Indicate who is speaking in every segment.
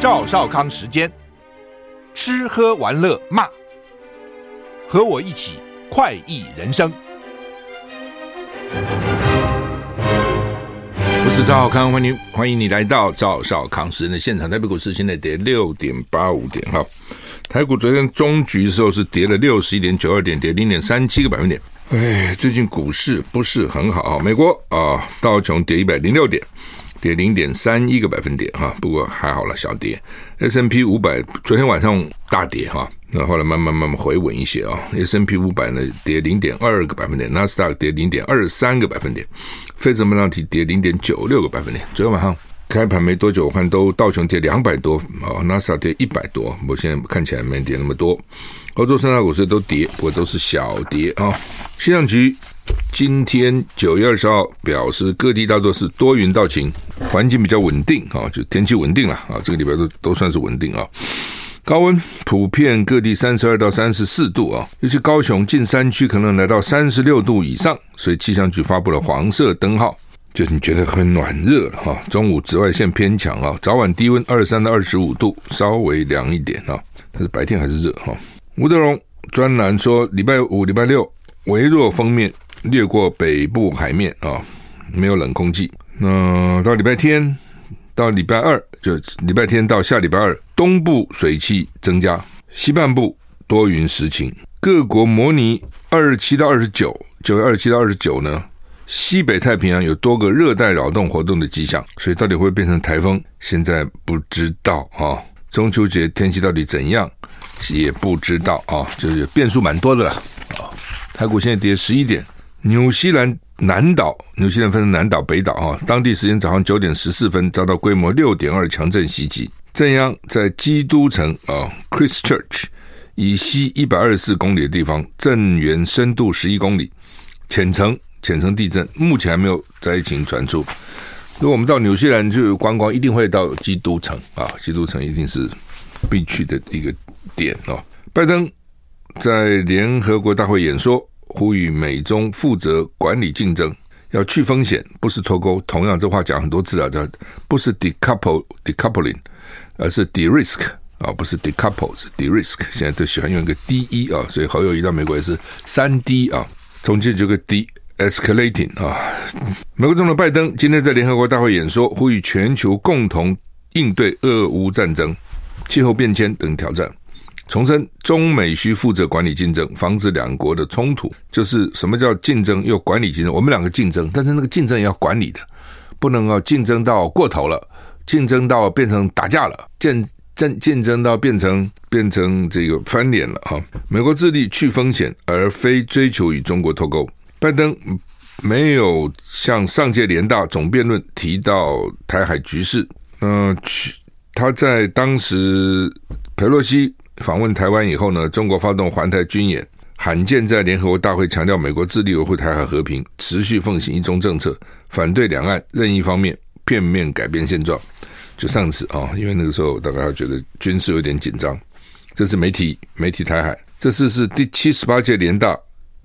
Speaker 1: 赵少康时间，吃喝玩乐骂，和我一起快意人生。我是赵少康，欢迎欢迎你来到赵少康时间的现场。台北股市现在跌六点八五点哈，台股昨天中局的时候是跌了六十一点九二点，跌零点三七个百分点。哎，最近股市不是很好，美国啊道琼跌一百零六点。跌零点三一个百分点哈，不过还好了，小跌。S n P 五百昨天晚上大跌哈，那后来慢慢慢慢回稳一些啊。S n P 五百呢跌零点二个百分点，纳斯达克跌零点二三个百分点，费城半导体跌零点九六个百分点。昨天晚上开盘没多久，我看都道琼跌两百多啊，纳斯达克跌一百多，我现在看起来没跌那么多。欧洲三大股市都跌，不过都是小跌啊。气象局。今天九月二十号表示，各地大多是多云到晴，环境比较稳定啊，就天气稳定了啊。这个礼拜都都算是稳定啊。高温普遍各地三十二到三十四度啊，尤其高雄近山区可能来到三十六度以上，所以气象局发布了黄色灯号，就你觉得很暖热了哈。中午紫外线偏强啊，早晚低温二十三到二十五度，稍微凉一点啊，但是白天还是热哈。吴德荣专栏说，礼拜五、礼拜六微弱锋面。掠过北部海面啊，没有冷空气。那到礼拜天到礼拜二，就礼拜天到下礼拜二，东部水汽增加，西半部多云时晴。各国模拟二十七到二十九，九月二十七到二十九呢，西北太平洋有多个热带扰动活动的迹象，所以到底会变成台风，现在不知道啊。中秋节天气到底怎样，也不知道啊，就是变数蛮多的了啊。台股现在跌十一点。纽西兰南岛，纽西兰分成南岛、北岛啊。当地时间早上九点十四分，遭到规模六点二强震袭击，震央在基督城啊 Christchurch 以西一百二十四公里的地方，震源深度十一公里，浅层浅层地震，目前还没有灾情传出。如果我们到纽西兰去观光，一定会到基督城啊，基督城一定是必去的一个点啊。拜登在联合国大会演说。呼吁美中负责管理竞争，要去风险，不是脱钩。同样，这话讲很多次啊，叫不是 decouple decoupling，而是 de-risk 啊，不是 decouple 是 de-risk。现在都喜欢用一个 de 啊，所以侯友宜到美国也是三 D 啊，中间就个 D escalating 啊。美国总统拜登今天在联合国大会演说，呼吁全球共同应对俄乌战争、气候变迁等挑战。重申，中美需负责管理竞争，防止两国的冲突。就是什么叫竞争又管理竞争？我们两个竞争，但是那个竞争也要管理的，不能够竞争到过头了，竞争到变成打架了，竞争竞争到变成变成这个翻脸了哈。美国致力去风险，而非追求与中国脱钩。拜登没有向上届联大总辩论提到台海局势，嗯、呃，他在当时佩洛西。访问台湾以后呢，中国发动环台军演，罕见在联合国大会强调美国致力维护台海和平，持续奉行一中政策，反对两岸任意方面片面改变现状。就上次啊，因为那个时候大家觉得军事有点紧张，这次媒体媒体台海，这次是第七十八届联大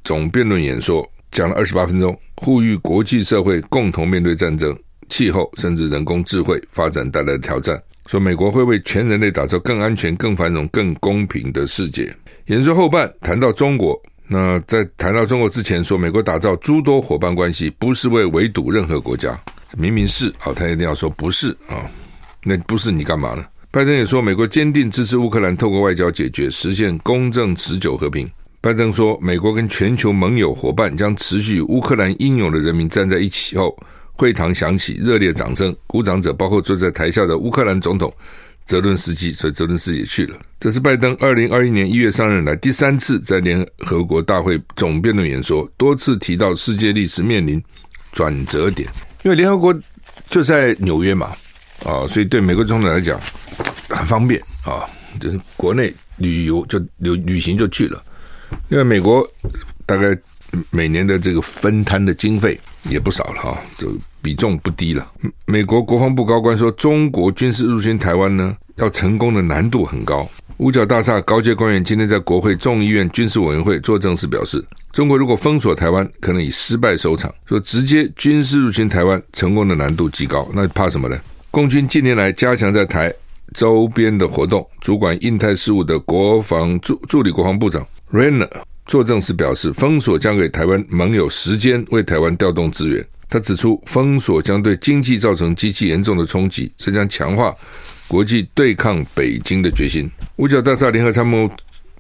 Speaker 1: 总辩论演说，讲了二十八分钟，呼吁国际社会共同面对战争、气候甚至人工智慧发展带来的挑战。说美国会为全人类打造更安全、更繁荣、更公平的世界。演说后半谈到中国，那在谈到中国之前，说美国打造诸多伙伴关系，不是为围堵任何国家。明明是啊，他一定要说不是啊，那不是你干嘛呢？拜登也说，美国坚定支持乌克兰透过外交解决，实现公正持久和平。拜登说，美国跟全球盟友伙伴将持续与乌克兰英勇的人民站在一起后。会堂响起热烈掌声，鼓掌者包括坐在台下的乌克兰总统泽伦斯基，所以泽伦斯基也去了。这是拜登二零二一年一月上任来第三次在联合国大会总辩论演说，多次提到世界历史面临转折点，因为联合国就在纽约嘛，啊，所以对美国总统来讲很方便啊，就是国内旅游就旅旅行就去了，因为美国大概每年的这个分摊的经费。也不少了哈，这比重不低了。美国国防部高官说，中国军事入侵台湾呢，要成功的难度很高。五角大厦高阶官员今天在国会众议院军事委员会作证时表示，中国如果封锁台湾，可能以失败收场。说直接军事入侵台湾，成功的难度极高。那怕什么呢？共军近年来加强在台周边的活动。主管印太事务的国防助助理国防部长 Rainer 作证时表示，封锁将给台湾盟友时间为台湾调动资源。他指出，封锁将对经济造成极其严重的冲击，这将强化国际对抗北京的决心。五角大厦联合参谋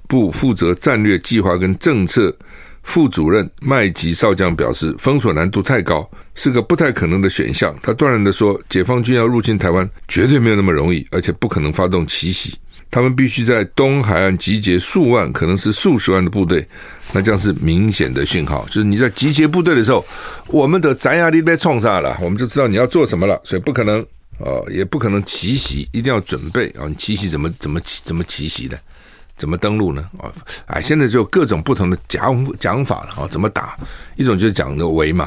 Speaker 1: 部负责战略计划跟政策。副主任麦吉少将表示，封锁难度太高，是个不太可能的选项。他断然地说，解放军要入侵台湾，绝对没有那么容易，而且不可能发动奇袭。他们必须在东海岸集结数万，可能是数十万的部队，那将是明显的讯号。就是你在集结部队的时候，我们的咱压力被冲上了，我们就知道你要做什么了，所以不可能啊、呃，也不可能奇袭，一定要准备啊。你奇袭怎么怎么怎么奇袭的？怎么登陆呢？啊，哎，现在就各种不同的讲讲法了啊。怎么打？一种就是讲的围嘛，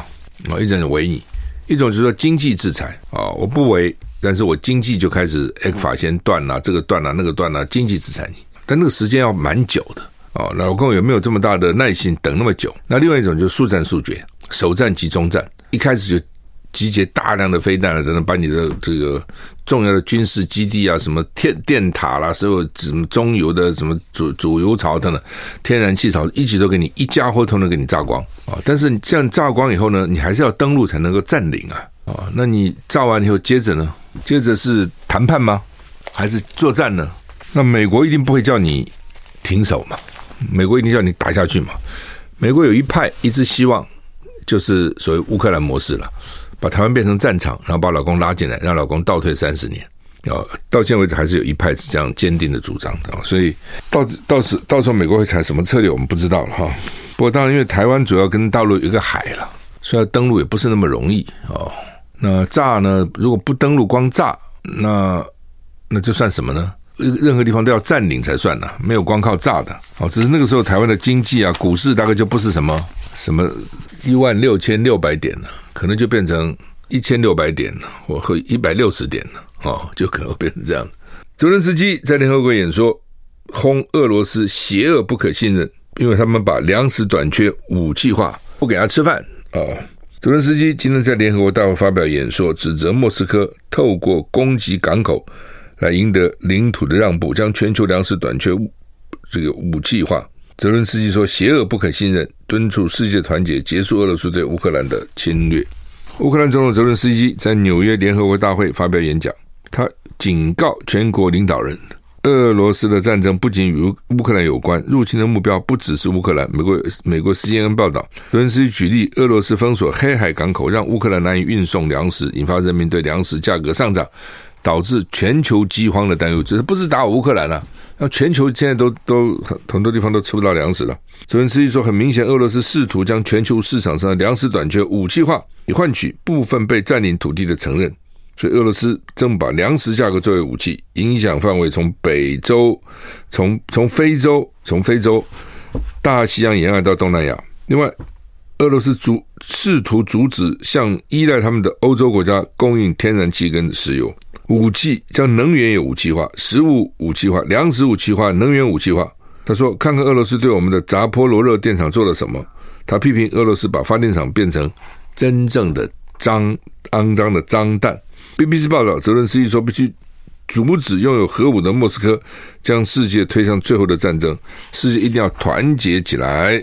Speaker 1: 啊，一种是围你；一种就是说经济制裁啊，我不围，但是我经济就开始 X 法先断了，这个断了，那个断了，经济制裁你。但那个时间要蛮久的哦。老共有没有这么大的耐心等那么久？那另外一种就是速战速决，首战即终战，一开始就。集结大量的飞弹了，等等，把你的这个重要的军事基地啊，什么电电塔啦，所有什么中油的什么主主油槽等等，天然气槽，一直都给你一家伙通通给你炸光啊！但是你这样炸光以后呢，你还是要登陆才能够占领啊！啊，那你炸完以后，接着呢？接着是谈判吗？还是作战呢？那美国一定不会叫你停手嘛？美国一定叫你打下去嘛？美国有一派一直希望，就是所谓乌克兰模式了。把台湾变成战场，然后把老公拉进来，让老公倒退三十年。啊，到现在为止还是有一派是这样坚定的主张的。所以到到时到时候美国会采什么策略，我们不知道了哈。不过当然，因为台湾主要跟大陆有一个海了，所以要登陆也不是那么容易哦。那炸呢？如果不登陆光炸，那那这算什么呢？任何地方都要占领才算呢，没有光靠炸的。哦，只是那个时候台湾的经济啊，股市大概就不是什么什么一万六千六百点了。可能就变成一千六百点了，或或一百六十点了，哦，就可能变成这样。泽伦斯基在联合国演说，轰俄罗斯邪恶不可信任，因为他们把粮食短缺武器化，不给他吃饭啊。泽伦斯基今天在联合国大会发表演说，指责莫斯科透过攻击港口来赢得领土的让步，将全球粮食短缺这个武器化。泽伦斯基说：“邪恶不可信任，敦促世界团结，结束俄罗斯对乌克兰的侵略。”乌克兰总统泽伦斯基在纽约联合国大会发表演讲，他警告全国领导人：俄罗斯的战争不仅与乌克兰有关，入侵的目标不只是乌克兰。美国美国 CNN 报道，泽伦斯基举例，俄罗斯封锁黑海港口，让乌克兰难以运送粮食，引发人民对粮食价格上涨，导致全球饥荒的担忧。这不是打乌克兰了。那全球现在都都很很多地方都吃不到粮食了。泽连斯基说，很明显，俄罗斯试图将全球市场上的粮食短缺武器化，以换取部分被占领土地的承认。所以，俄罗斯正把粮食价格作为武器，影响范围从北洲、从从非洲、从非洲、大西洋沿岸到东南亚。另外，俄罗斯阻试图阻止向依赖他们的欧洲国家供应天然气跟石油。武器将能源也武器化，食物武器化，粮食武器化，能源武器化。他说：“看看俄罗斯对我们的扎波罗热电厂做了什么。”他批评俄罗斯把发电厂变成真正的脏、肮脏的脏蛋。BBC 报道，泽伦斯基说：“必须阻止拥有核武的莫斯科将世界推向最后的战争，世界一定要团结起来。”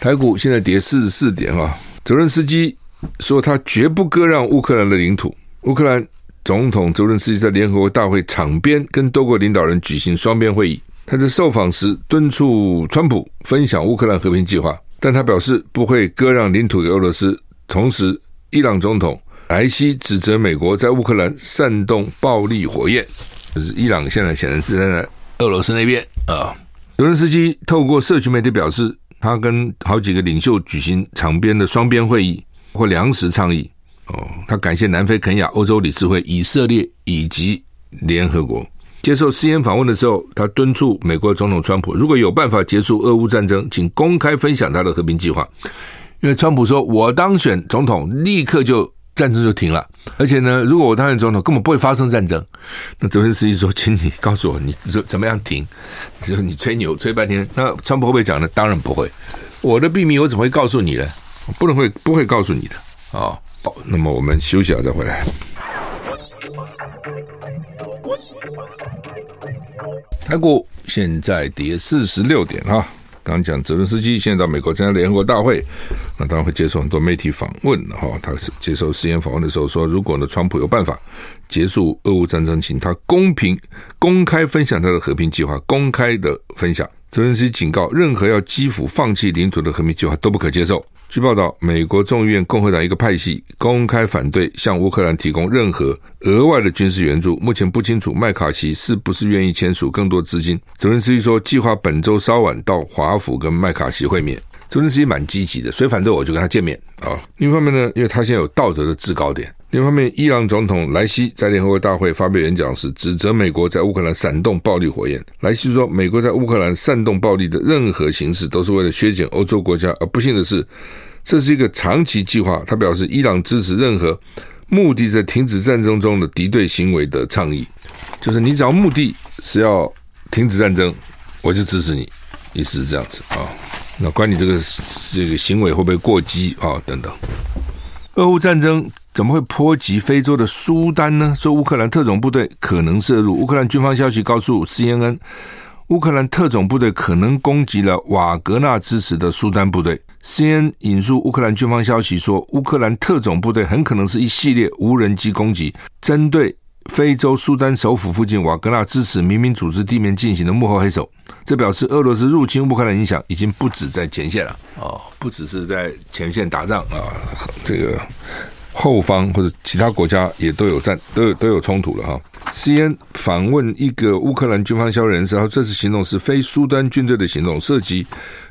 Speaker 1: 台股现在跌四十四点啊。泽伦斯基说：“他绝不割让乌克兰的领土，乌克兰。”总统泽伦斯基在联合国大会场边跟多国领导人举行双边会议。他在受访时敦促川普分享乌克兰和平计划，但他表示不会割让领土给俄罗斯。同时，伊朗总统莱西指责美国在乌克兰煽动暴力火焰，就是伊朗现在显然是站在俄罗斯那边啊。泽伦斯基透过社群媒体表示，他跟好几个领袖举行场边的双边会议或粮食倡议。哦，他感谢南非、肯亚、欧洲理事会、以色列以及联合国。接受 CNN 访问的时候，他敦促美国总统川普，如果有办法结束俄乌战争，请公开分享他的和平计划。因为川普说，我当选总统，立刻就战争就停了。而且呢，如果我当选总统，根本不会发生战争。那泽连斯基说，请你告诉我，你怎怎么样停？就你吹牛吹半天。那川普会不会讲呢？当然不会。我的秘密我怎么会告诉你呢？不能会不会告诉你的啊。好，那么我们休息了再回来。台股现在跌四十六点啊。刚讲泽伦斯基现在到美国参加联合国大会，那当然会接受很多媒体访问哈。他是接受实验访问的时候说，如果呢，川普有办法结束俄乌战争，请他公平公开分享他的和平计划，公开的分享。泽伦斯基警告，任何要基辅放弃领土的和平计划都不可接受。据报道，美国众议院共和党一个派系公开反对向乌克兰提供任何额外的军事援助。目前不清楚麦卡锡是不是愿意签署更多资金。泽伦斯基说，计划本周稍晚到华府跟麦卡锡会面。泽伦斯基蛮积极的，谁反对我就跟他见面啊。另一方面呢，因为他现在有道德的制高点。另一方面，伊朗总统莱西在联合国大会发表演讲时，指责美国在乌克兰煽动暴力火焰。莱西说，美国在乌克兰煽动暴力的任何形式，都是为了削减欧洲国家。而不幸的是，这是一个长期计划。他表示，伊朗支持任何目的在停止战争中的敌对行为的倡议，就是你只要目的是要停止战争，我就支持你。意思是这样子啊。那关你这个这个行为会不会过激啊？等等。俄乌战争怎么会波及非洲的苏丹呢？说乌克兰特种部队可能涉入。乌克兰军方消息告诉 CNN，乌克兰特种部队可能攻击了瓦格纳支持的苏丹部队。CNN 引述乌克兰军方消息说，乌克兰特种部队很可能是一系列无人机攻击，针对非洲苏丹首府附近瓦格纳支持民兵组织地面进行的幕后黑手。这表示俄罗斯入侵乌克兰影响已经不止在前线了哦，不只是在前线打仗啊，这个后方或者其他国家也都有战，都有都有冲突了哈。C N 访问一个乌克兰军方消息人士，然后这次行动是非苏丹军队的行动，涉及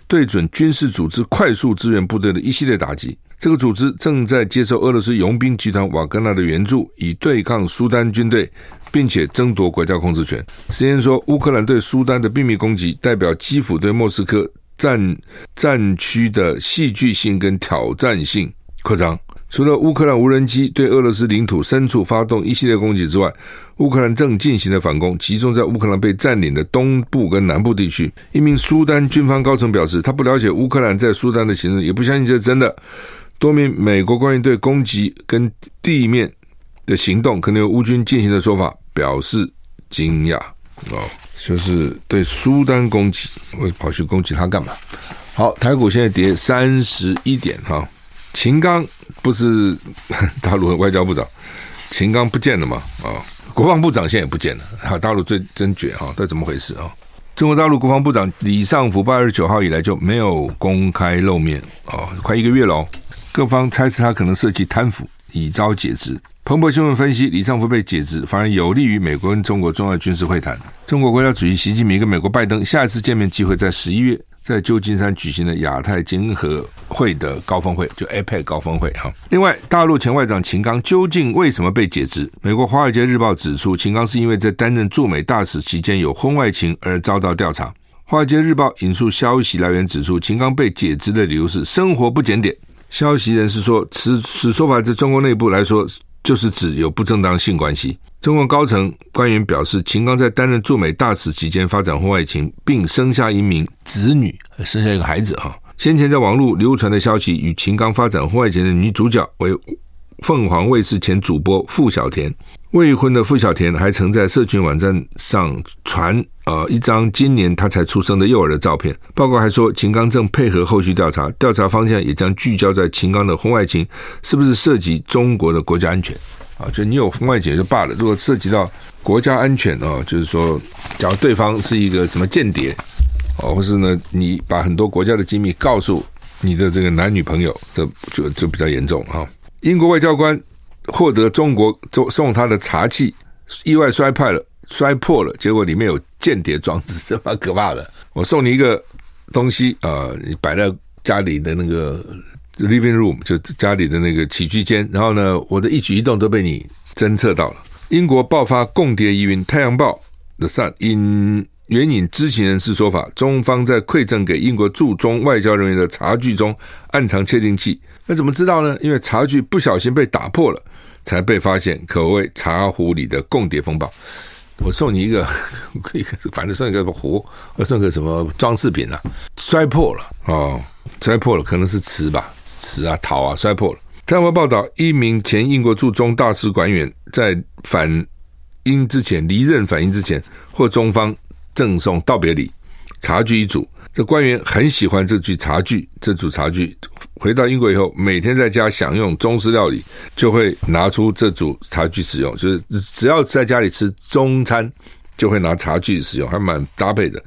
Speaker 1: 对准军事组织快速支援部队的一系列打击。这个组织正在接受俄罗斯佣兵集团瓦格纳的援助，以对抗苏丹军队。并且争夺国家控制权。C N 说，乌克兰对苏丹的秘密攻击，代表基辅对莫斯科战战区的戏剧性跟挑战性扩张。除了乌克兰无人机对俄罗斯领土深处发动一系列攻击之外，乌克兰正进行的反攻集中在乌克兰被占领的东部跟南部地区。一名苏丹军方高层表示，他不了解乌克兰在苏丹的行动，也不相信这是真的。多名美国官员对攻击跟地面的行动可能由乌军进行的说法。表示惊讶哦，就是对苏丹攻击，我跑去攻击他干嘛？好，台股现在跌三十一点哈。秦刚不是 大陆的外交部长，秦刚不见了嘛？啊，国防部长现在也不见了。哈，大陆最真绝哈，这怎么回事啊？中国大陆国防部长李尚福八月九号以来就没有公开露面啊，快一个月了哦，各方猜测他可能涉及贪腐，已遭解职。彭博新闻分析，李尚福被解职，反而有利于美国跟中国重要军事会谈。中国国家主席习近平跟美国拜登下一次见面机会在十一月，在旧金山举行的亚太经合会的高峰会，就 APEC 高峰会哈。另外，大陆前外长秦刚究竟为什么被解职？美国《华尔街日报》指出，秦刚是因为在担任驻美大使期间有婚外情而遭到调查。《华尔街日报》引述消息来源指出，秦刚被解职的理由是生活不检点。消息人士说，此此说法在中国内部来说。就是指有不正当性关系。中国高层官员表示，秦刚在担任驻美大使期间发展婚外情，并生下一名子女，生下一个孩子哈。先前在网络流传的消息，与秦刚发展婚外情的女主角为凤凰卫视前主播付晓田。未婚的付晓田还曾在社群网站上传呃一张今年他才出生的幼儿的照片。报告还说，秦刚正配合后续调查，调查方向也将聚焦在秦刚的婚外情是不是涉及中国的国家安全啊？就你有婚外情就罢了，如果涉及到国家安全哦，就是说，假如对方是一个什么间谍哦，或是呢，你把很多国家的机密告诉你的这个男女朋友，这就就比较严重啊。英国外交官。获得中国送送他的茶器，意外摔坏了，摔破了，结果里面有间谍装置，这蛮可怕的。我送你一个东西啊、你摆在家里的那个 living room，就家里的那个起居间，然后呢，我的一举一动都被你侦测到了。英国爆发共谍疑云，《太阳报》The Sun 引援引知情人士说法，中方在馈赠给英国驻中外交人员的茶具中暗藏窃听器。那怎么知道呢？因为茶具不小心被打破了。才被发现，可谓茶壶里的共谍风暴。我送你一个，可以，反正送一个壶，我送个什么装饰品啊？摔破了哦，摔破了，可能是瓷吧，瓷啊，陶啊，摔破了。《台湾报》道，一名前英国驻中大使馆员在反英之前离任返英之前，或中方赠送道别礼茶具一组。这官员很喜欢这具茶具，这组茶具回到英国以后，每天在家享用中式料理，就会拿出这组茶具使用。就是只要在家里吃中餐，就会拿茶具使用，还蛮搭配的。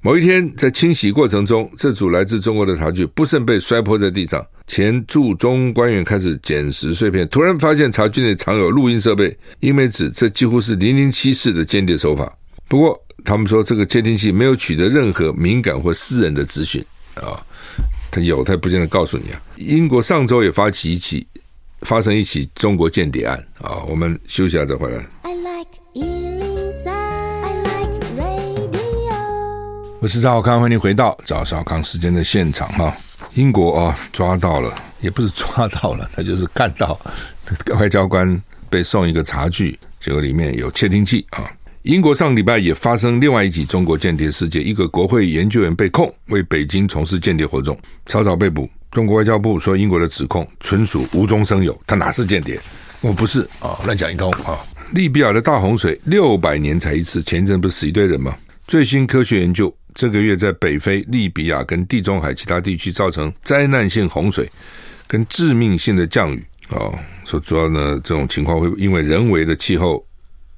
Speaker 1: 某一天在清洗过程中，这组来自中国的茶具不慎被摔破在地上。前驻中官员开始捡拾碎片，突然发现茶具内藏有录音设备。英媒指这几乎是零零七式的间谍手法。不过，他们说这个窃听器没有取得任何敏感或私人的资讯啊，他有，他也不见得告诉你啊。英国上周也发起一起发生一起中国间谍案啊。我们休息一下再回来。I like 103, I like radio。我是赵小康，欢迎回到赵少康时间的现场哈。英国啊，抓到了，也不是抓到了，他就是看到外交官被送一个茶具，结果里面有窃听器啊。英国上礼拜也发生另外一起中国间谍事件，一个国会研究员被控为北京从事间谍活动，草草被捕。中国外交部说，英国的指控纯属无中生有，他哪是间谍？我不是啊，乱讲一通啊！利比亚的大洪水六百年才一次，前一阵不是死一堆人吗？最新科学研究，这个月在北非、利比亚跟地中海其他地区造成灾难性洪水跟致命性的降雨啊，说主要呢，这种情况会因为人为的气候。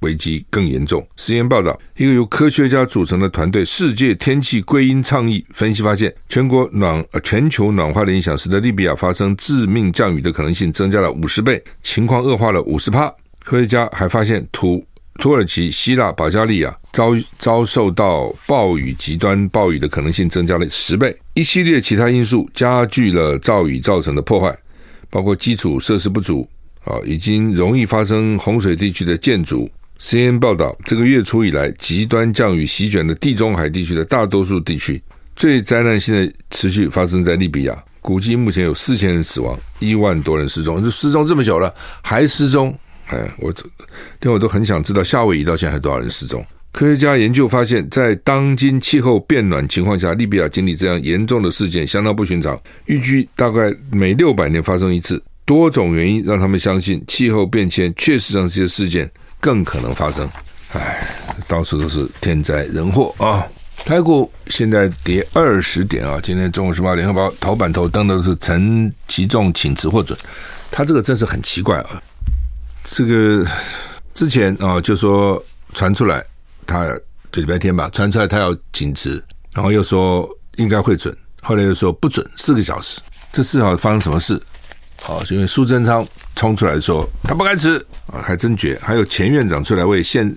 Speaker 1: 危机更严重。实验报道，一个由科学家组成的团队“世界天气归因倡议”分析发现，全国暖呃全球暖化的影响，使得利比亚发生致命降雨的可能性增加了五十倍，情况恶化了五十趴。科学家还发现，土土耳其、希腊、保加利亚遭遭受到暴雨极端暴雨的可能性增加了十倍。一系列其他因素加剧了暴雨造成的破坏，包括基础设施不足啊，已经容易发生洪水地区的建筑。CNN 报道，这个月初以来，极端降雨席卷了地中海地区的大多数地区，最灾难性的持续发生在利比亚，估计目前有四千人死亡，一万多人失踪。就失踪这么久了，还失踪？哎，我这，连我都很想知道夏威夷到现在还多少人失踪。科学家研究发现，在当今气候变暖情况下，利比亚经历这样严重的事件相当不寻常，预计大概每六百年发生一次。多种原因让他们相信，气候变迁确实让这些事件。更可能发生，哎，到处都是天灾人祸啊！台股现在跌二十点啊！今天《中午时报》、《联合报》头版头登的是陈其重请辞获准，他这个真是很奇怪啊！这个之前啊就说传出来，他这礼拜天吧传出来他要请辞，然后又说应该会准，后来又说不准，四个小时，这是好发生什么事？好，因为苏贞昌。冲出来说他不该辞啊，还真绝。还有前院长出来为现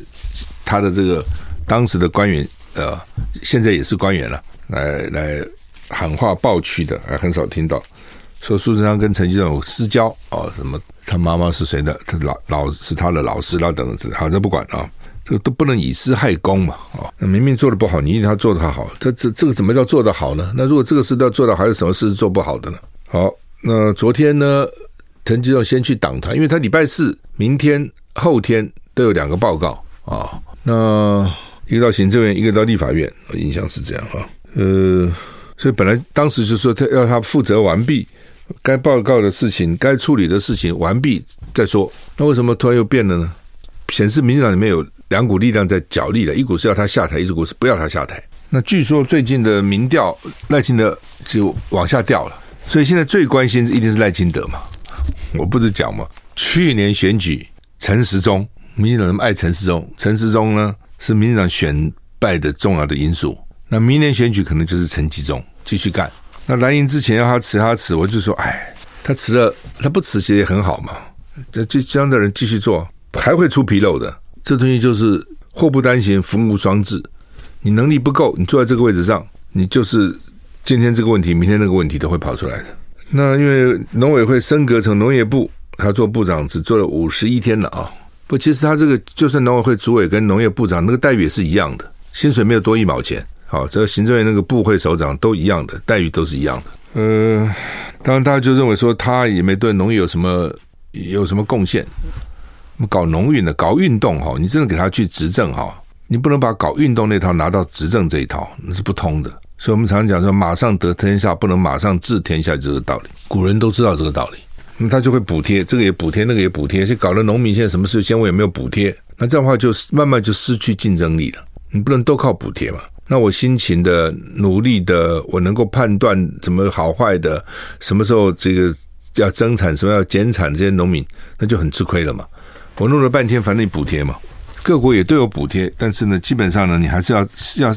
Speaker 1: 他的这个当时的官员，呃，现在也是官员了，来来喊话爆区的，还很少听到说苏贞昌跟陈吉仲有私交啊，什么他妈妈是谁的，他老老是他的老师啦等等。好，这不管啊，这个都不能以私害公嘛啊。那明明做的不好，你一定要做的好，这这这个怎么叫做的好呢？那如果这个事都要做到，还有什么事是做不好的呢？好，那昨天呢？陈吉仲先去党团，因为他礼拜四、明天、后天都有两个报告啊。那一个到行政院，一个到立法院，我印象是这样啊。呃，所以本来当时就说他要他负责完毕该报告的事情、该处理的事情完毕再说。那为什么突然又变了呢？显示民进党里面有两股力量在角力了，一股是要他下台，一股是不要他下台。那据说最近的民调赖清德就往下掉了，所以现在最关心一定是赖清德嘛。我不是讲嘛，去年选举陈时中，民进党那么爱陈时中，陈时中呢是民进党选败的重要的因素。那明年选举可能就是陈吉中继续干。那蓝营之前要他辞，他辞，我就说，哎，他辞了，他不辞其实也很好嘛。这这这样的人继续做，还会出纰漏的。这东西就是祸不单行，福无双至。你能力不够，你坐在这个位置上，你就是今天这个问题，明天那个问题都会跑出来的。那因为农委会升格成农业部，他做部长只做了五十一天了啊！不，其实他这个就算农委会主委跟农业部长那个待遇也是一样的，薪水没有多一毛钱。好，这个行政院那个部会首长都一样的待遇都是一样的。呃，当然大家就认为说他也没对农业有什么有什么贡献。搞农运的搞运动哈，你真的给他去执政哈，你不能把搞运动那套拿到执政这一套，那是不通的。所以我们常讲说，马上得天下，不能马上治天下，就这个道理。古人都知道这个道理，那他就会补贴，这个也补贴，那个也补贴。去搞了农民，现在什么事，先我也没有补贴那这样的话就慢慢就失去竞争力了。你不能都靠补贴嘛？那我辛勤的、努力的，我能够判断怎么好坏的，什么时候这个要增产，什么要减产，这些农民那就很吃亏了嘛。我弄了半天，反正你补贴嘛，各国也都有补贴，但是呢，基本上呢，你还是要要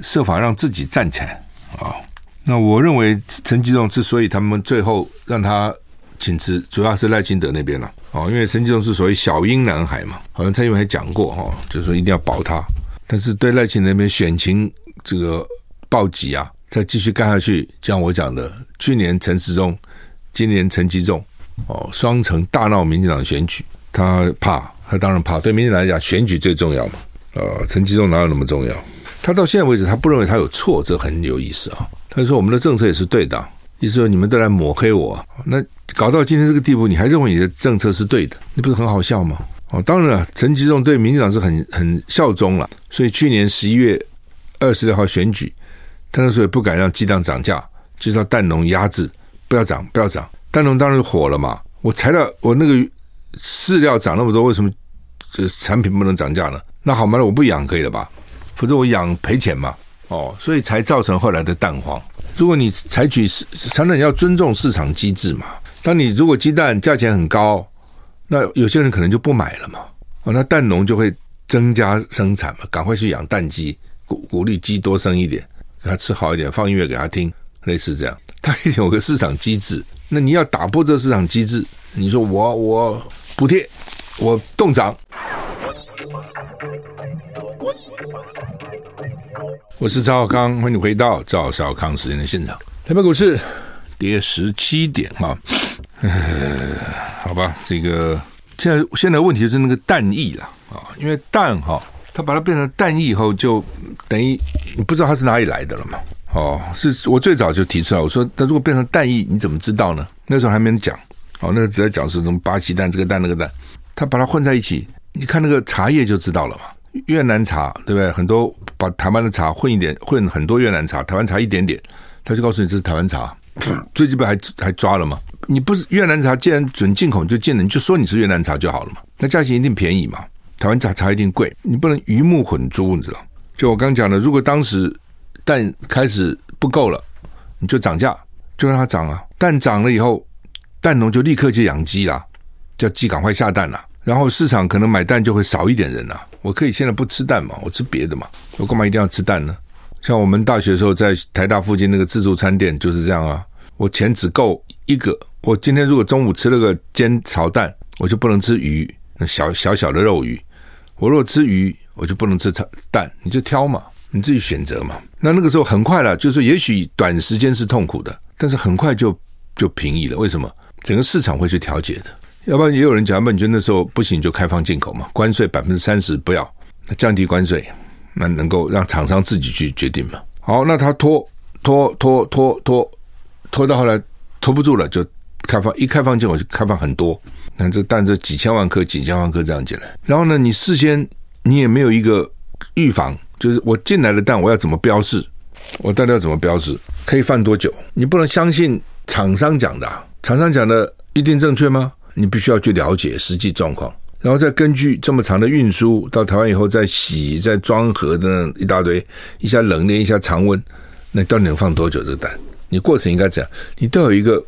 Speaker 1: 设法让自己站起来啊。那我认为陈吉仲之所以他们最后让他请辞，主要是赖清德那边了哦，因为陈吉仲是所谓小英男孩嘛，好像蔡英文还讲过哈，就是说一定要保他。但是对赖清那边选情这个暴击啊，再继续干下去，像我讲的，去年陈时中，今年陈吉仲，哦，双城大闹民进党选举，他怕，他当然怕。对民进党来讲，选举最重要嘛，呃，陈吉仲哪有那么重要？他到现在为止，他不认为他有错，这很有意思啊。他就说我们的政策也是对的，意思说你们都来抹黑我，那搞到今天这个地步，你还认为你的政策是对的，你不是很好笑吗？哦，当然了，陈吉仲对民进党是很很效忠了，所以去年十一月二十六号选举，他那时候也不敢让鸡蛋涨价，就叫蛋农压制，不要涨，不要涨。蛋农当然火了嘛，我材料我那个饲料涨那么多，为什么这产品不能涨价呢？那好嘛，那我不养可以了吧？否则我养赔钱嘛。哦，所以才造成后来的蛋荒。如果你采取市，当然要尊重市场机制嘛。当你如果鸡蛋价钱很高，那有些人可能就不买了嘛。哦，那蛋农就会增加生产嘛，赶快去养蛋鸡，鼓鼓励鸡多生一点，给他吃好一点，放音乐给他听，类似这样。它有个市场机制，那你要打破这市场机制，你说我我补贴，我冻涨。我是赵小康，欢迎你回到赵小康时间的现场。台北股市跌十七点哈，好吧，这个现在现在问题就是那个蛋液了啊，因为蛋哈，它把它变成蛋液以后，就等于你不知道它是哪里来的了嘛。哦，是我最早就提出来，我说，那如果变成蛋液，你怎么知道呢？那时候还没讲，哦，那个只在讲是什么巴西蛋，这个蛋那个蛋，它把它混在一起，你看那个茶叶就知道了嘛。越南茶对不对？很多把台湾的茶混一点，混很多越南茶，台湾茶一点点，他就告诉你这是台湾茶。最近不还还抓了吗？你不是越南茶，既然准进口就进了，你就说你是越南茶就好了嘛。那价钱一定便宜嘛，台湾茶茶一定贵，你不能鱼目混珠，你知道？就我刚讲的，如果当时蛋开始不够了，你就涨价，就让它涨啊。蛋涨了以后，蛋农就立刻就养鸡啦，叫鸡赶快下蛋啦。然后市场可能买蛋就会少一点人呐。我可以现在不吃蛋嘛？我吃别的嘛？我干嘛一定要吃蛋呢？像我们大学的时候在台大附近那个自助餐店就是这样啊。我钱只够一个，我今天如果中午吃了个煎炒蛋，我就不能吃鱼，那小小小的肉鱼。我如果吃鱼，我就不能吃炒蛋。你就挑嘛，你自己选择嘛。那那个时候很快了，就是也许短时间是痛苦的，但是很快就就平移了。为什么？整个市场会去调节的。要不然也有人讲，那你觉得那时候不行就开放进口嘛？关税百分之三十不要，那降低关税，那能够让厂商自己去决定嘛？好，那他拖拖拖拖拖拖到后来拖不住了，就开放一开放进口就开放很多，那这但这几千万颗几千万颗这样进来，然后呢，你事先你也没有一个预防，就是我进来的蛋我要怎么标示？我到底要怎么标示？可以放多久？你不能相信厂商讲的，厂商讲的一定正确吗？你必须要去了解实际状况，然后再根据这么长的运输到台湾以后再洗、再装盒的一大堆，一下冷链，一下常温，那到底能放多久这个蛋？你过程应该这样，你都有一个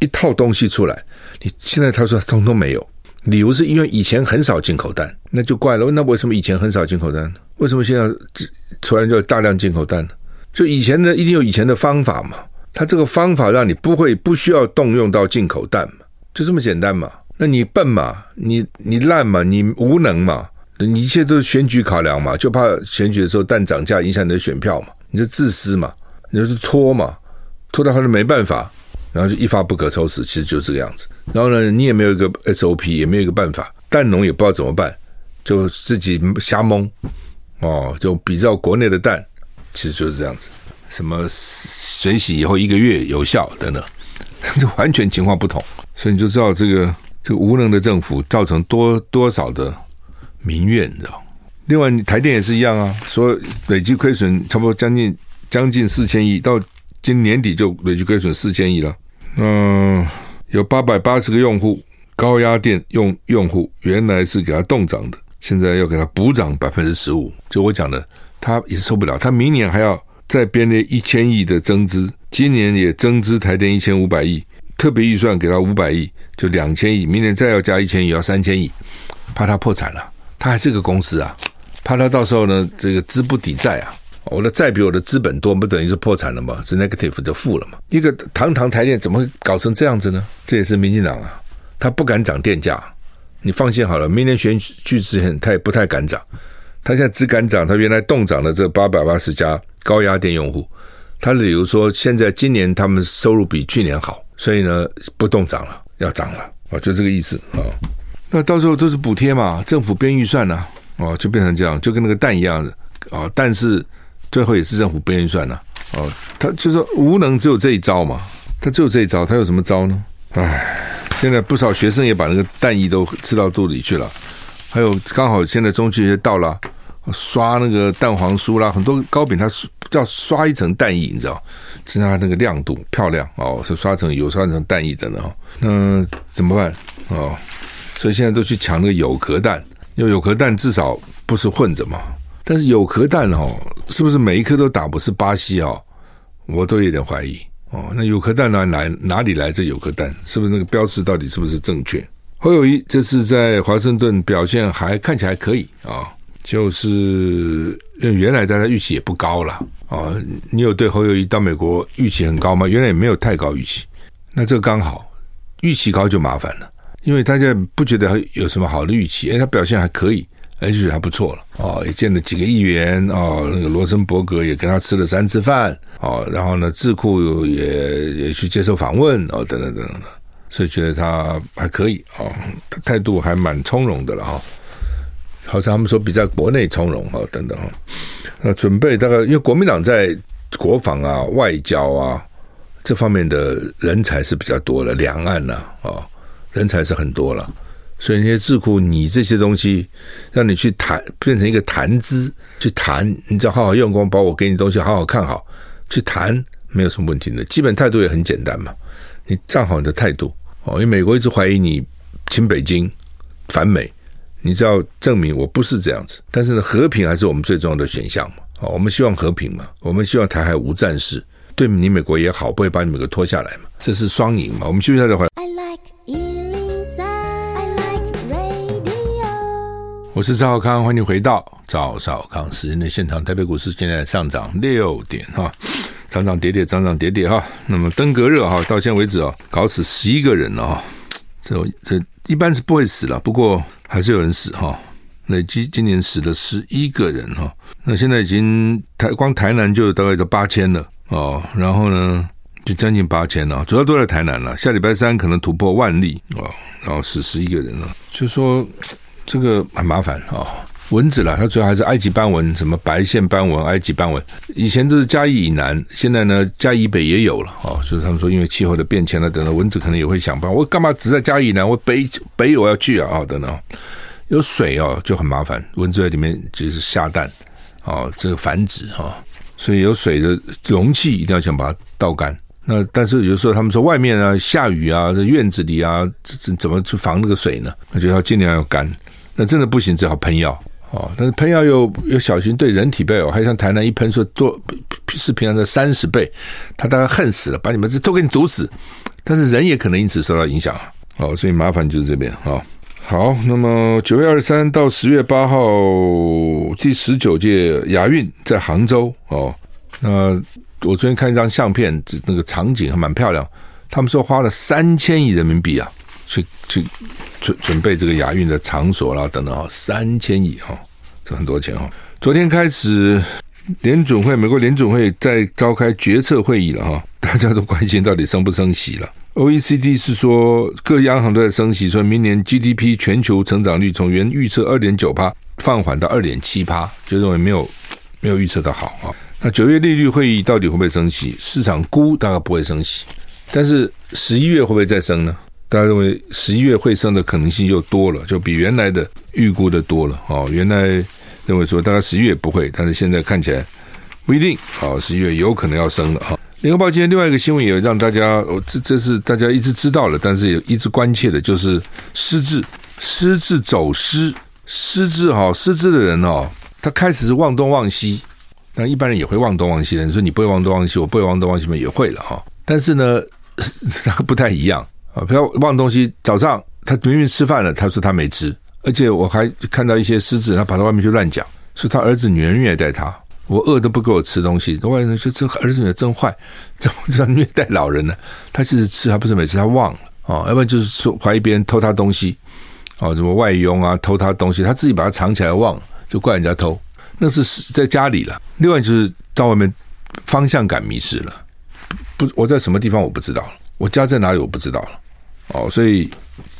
Speaker 1: 一套东西出来。你现在他说通通没有，理由是因为以前很少进口蛋，那就怪了。那为什么以前很少进口蛋？为什么现在突然就大量进口蛋呢？就以前呢，一定有以前的方法嘛。他这个方法让你不会不需要动用到进口蛋嘛。就这么简单嘛？那你笨嘛？你你烂嘛？你无能嘛？你一切都是选举考量嘛？就怕选举的时候蛋涨价影响你的选票嘛？你就自私嘛？你就是拖嘛？拖到后来没办法，然后就一发不可收拾，其实就这个样子。然后呢，你也没有一个 SOP，也没有一个办法，蛋农也不知道怎么办，就自己瞎蒙哦，就比照国内的蛋，其实就是这样子。什么水洗以后一个月有效等等，这完全情况不同。所以你就知道这个这个无能的政府造成多多少的民怨，你知道？另外，台电也是一样啊，说累计亏损差不多将近将近四千亿，到今年底就累计亏损四千亿了。嗯，有八百八十个用户高压电用用户原来是给他冻涨的，现在要给他补涨百分之十五，就我讲的，他也受不了。他明年还要再编列一千亿的增资，今年也增资台电一千五百亿，特别预算给他五百亿，就两千亿。明年再要加一千亿，要三千亿，怕他破产了。他还是个公司啊，怕他到时候呢，这个资不抵债啊。我的债比我的资本多，不等于是破产了吗？是 negative 就负了嘛？一个堂堂台电怎么会搞成这样子呢？这也是民进党啊，他不敢涨电价。你放心好了，明年选举之前他也不太敢涨，他现在只敢涨他原来冻涨的这八百八十家高压电用户，他比如说现在今年他们收入比去年好，所以呢不动涨了，要涨了啊，就这个意思啊。那到时候都是补贴嘛，政府编预算呢，哦，就变成这样，就跟那个蛋一样的啊，但是最后也是政府编预算呢，哦，他就说无能只有这一招嘛，他只有这一招，他有什么招呢？唉。现在不少学生也把那个蛋液都吃到肚里去了，还有刚好现在中秋节到了，刷那个蛋黄酥啦，很多糕饼它要刷一层蛋液，你知道，增加那个亮度漂亮哦，是刷成有刷成蛋液的呢。那怎么办哦？所以现在都去抢那个有壳蛋，因为有壳蛋至少不是混着嘛。但是有壳蛋哦，是不是每一颗都打不是巴西哦？我都有点怀疑。哦，那有壳蛋哪来哪里来这有壳蛋？是不是那个标志到底是不是正确？侯友谊这次在华盛顿表现还看起来可以啊、就是因为原来大家预期也不高了啊、你有对侯友谊到美国预期很高吗？原来也没有太高预期。那这个刚好预期高就麻烦了，因为大家不觉得有什么好的预期，哎，他表现还可以。而且还不错了哦，也见了几个议员哦，那个罗森伯格也跟他吃了三次饭哦，然后呢，智库也也去接受访问哦，等等等等的，所以觉得他还可以哦，态度还蛮从容的了哈，好像他们说比在国内从容哦，等等哈，那准备大概因为国民党在国防啊、外交啊这方面的人才是比较多的，两岸呐啊，人才是很多了。所以那些智库，你这些东西让你去谈，变成一个谈资去谈，你只要好好用功，把我给你东西好好看好，去谈没有什么问题的。基本态度也很简单嘛，你站好你的态度哦。因为美国一直怀疑你亲北京、反美，你只要证明我不是这样子。但是呢，和平还是我们最重要的选项嘛。哦，我们希望和平嘛，我们希望台海无战事，对你美国也好，不会把你们给拖下来嘛。这是双赢嘛。我们休息一下再回来。我是赵少康，欢迎回到赵少康时间的现场。台北股市现在上涨六点哈，涨涨跌跌，涨涨跌跌哈。那么登革热哈，到现在为止啊，搞死十一个人了哈。这这一般是不会死了，不过还是有人死哈。累计今年死了十一个人哈。那现在已经台光台南就大概就八千了哦，然后呢就将近八千了，主要都在台南了。下礼拜三可能突破万例哦，然后死十一个人了，就说。这个很麻烦、哦，蚊子啦，它主要还是埃及斑蚊，什么白线斑蚊、埃及斑蚊，以前都是嘉义以南，现在呢嘉义北也有了哦，所以他们说因为气候的变迁了等等，蚊子可能也会想办法，我干嘛只在嘉义以南？我北北我要去啊啊、等等，有水哦就很麻烦，蚊子在里面就是下蛋哦，这个繁殖哈、哦，所以有水的容器一定要想把它倒干。那但是有时候他们说外面啊下雨啊，这院子里啊怎怎么去防那个水呢？那就要尽量要干。那真的不行，只好喷药哦。但是喷药又又小心对人体不好，还像台南一喷说多是平常的三十倍，他大概恨死了，把你们这都给你毒死。但是人也可能因此受到影响啊。哦，所以麻烦就是这边啊、好，那么九月二十三到十月八号，第十九届亚运在杭州哦。那我昨天看一张相片，那个场景还蛮漂亮。他们说花了三千亿人民币啊，去去。准准备这个亚运的场所啦，等等啊，三千亿哈，这很多钱哈。昨天开始，联准会美国联准会在召开决策会议了哈，大家都关心到底升不升息了。OECD 是说各央行都在升息，所以明年 GDP 全球成长率从原预测二点九趴放缓到二点七趴，就认为没有没有预测的好啊。那九月利率会议到底会不会升息？市场估大概不会升息，但是十一月会不会再升呢？大家认为十一月会升的可能性又多了，就比原来的预估的多了哦。原来认为说大概十一月不会，但是现在看起来不一定哦。十一月有可能要升了哈。联合报今天另外一个新闻也让大家哦，这这是大家一直知道了，但是也一直关切的，就是失智失智走失失智哈，失智的人哦，他开始是忘东忘西，但一般人也会忘东忘西的。你说你不会忘东忘西，我不会忘东忘西嘛，也会了哈。但是呢，那 个不太一样啊。不要忘东西，早上他明明吃饭了，他说他没吃，而且我还看到一些狮子，他跑到外面去乱讲，说他儿子女儿虐待他，我饿都不给我吃东西。外人说这儿子女儿真坏，怎么这样虐待老人呢？他其实吃，他不是没吃，他忘了啊。要不然就是说怀疑别人偷他东西。哦，什么外佣啊，偷他东西，他自己把它藏起来忘了，就怪人家偷。那是在家里了。另外就是到外面方向感迷失了，不，我在什么地方我不知道了，我家在哪里我不知道了。哦，所以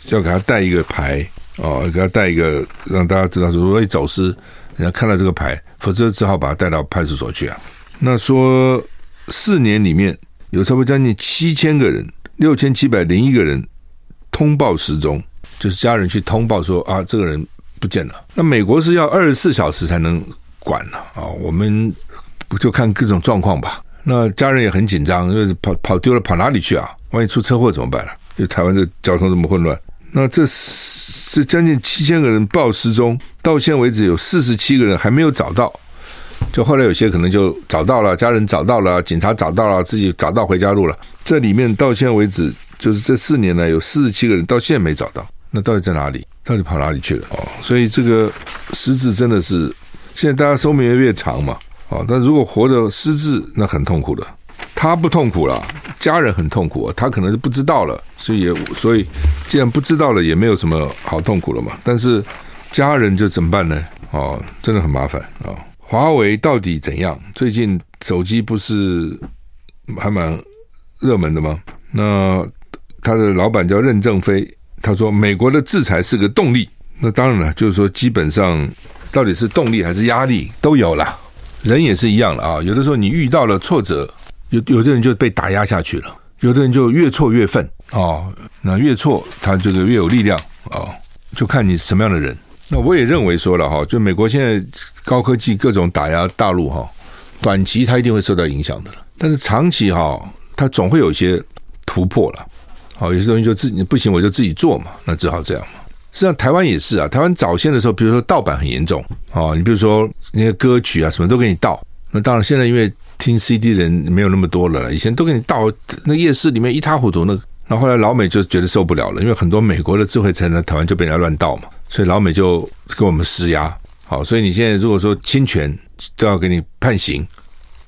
Speaker 1: 要给他带一个牌，哦，给他带一个，让大家知道说，如果走失，人家看到这个牌，否则只好把他带到派出所去啊。那说四年里面有差不多将近七千个人，六千七百零一个人通报失踪。就是家人去通报说啊，这个人不见了。那美国是要二十四小时才能管了啊，我们不就看各种状况吧。那家人也很紧张，因为跑跑丢了，跑哪里去啊？万一出车祸怎么办呢？就台湾这交通这么混乱。那这这将近七千个人报失踪，到现为止有四十七个人还没有找到。就后来有些可能就找到了，家人找到了，警察找到了，自己找到回家路了。这里面到现为止，就是这四年来有四十七个人到现在没找到。那到底在哪里？到底跑哪里去了？哦，所以这个失智真的是现在大家寿命越来越长嘛，哦，但如果活着失智，那很痛苦的。他不痛苦了，家人很痛苦，他可能是不知道了，所以也所以既然不知道了，也没有什么好痛苦了嘛。但是家人就怎么办呢？哦，真的很麻烦啊。华为到底怎样？最近手机不是还蛮热门的吗？那他的老板叫任正非。他说：“美国的制裁是个动力，那当然了，就是说基本上到底是动力还是压力都有了。人也是一样了啊，有的时候你遇到了挫折，有有的人就被打压下去了，有的人就越挫越愤啊。那越挫他这个越有力量啊，就看你什么样的人。那我也认为说了哈，就美国现在高科技各种打压大陆哈，短期它一定会受到影响的了，但是长期哈，它总会有一些突破了。”好，有些东西就自己不行，我就自己做嘛，那只好这样嘛。实际上，台湾也是啊。台湾早先的时候，比如说盗版很严重哦，你比如说那些歌曲啊，什么都给你盗。那当然，现在因为听 CD 人没有那么多了，以前都给你盗，那夜市里面一塌糊涂。那那后来老美就觉得受不了了，因为很多美国的智慧城呢台湾就被人家乱盗嘛，所以老美就给我们施压。好，所以你现在如果说侵权都要给你判刑，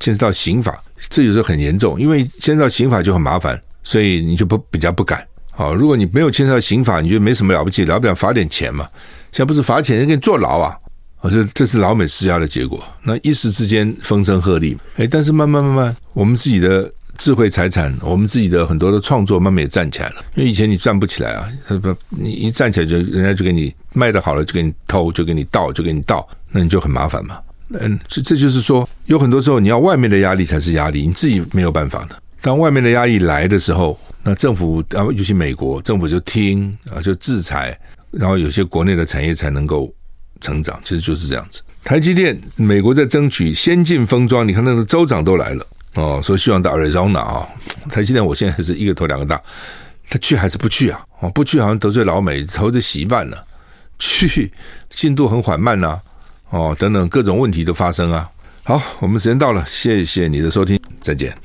Speaker 1: 牵涉到刑法，这有时候很严重，因为牵涉到刑法就很麻烦。所以你就不比较不敢，好，如果你没有牵涉到刑法，你就没什么了不起，了不了罚点钱嘛？现在不是罚钱，人给你坐牢啊！我说这是老美施压的结果，那一时之间风声鹤唳，哎，但是慢慢慢慢，我们自己的智慧财产，我们自己的很多的创作，慢慢也站起来了。因为以前你站不起来啊，他不，你一站起来就人家就给你卖的好了，就给你偷，就给你盗，就给你盗，那你就很麻烦嘛。嗯，这这就是说，有很多时候你要外面的压力才是压力，你自己没有办法的。当外面的压力来的时候，那政府啊，尤其美国政府就听啊，就制裁，然后有些国内的产业才能够成长，其实就是这样子。台积电，美国在争取先进封装，你看那个州长都来了哦，说希望到 Arizona 啊。台积电，我现在是一个头两个大，他去还是不去啊？哦，不去好像得罪老美，投资洗一半了。去进度很缓慢呐、哦，等等各种问题都发生啊。好，我们时间到了，谢谢你的收听，再见。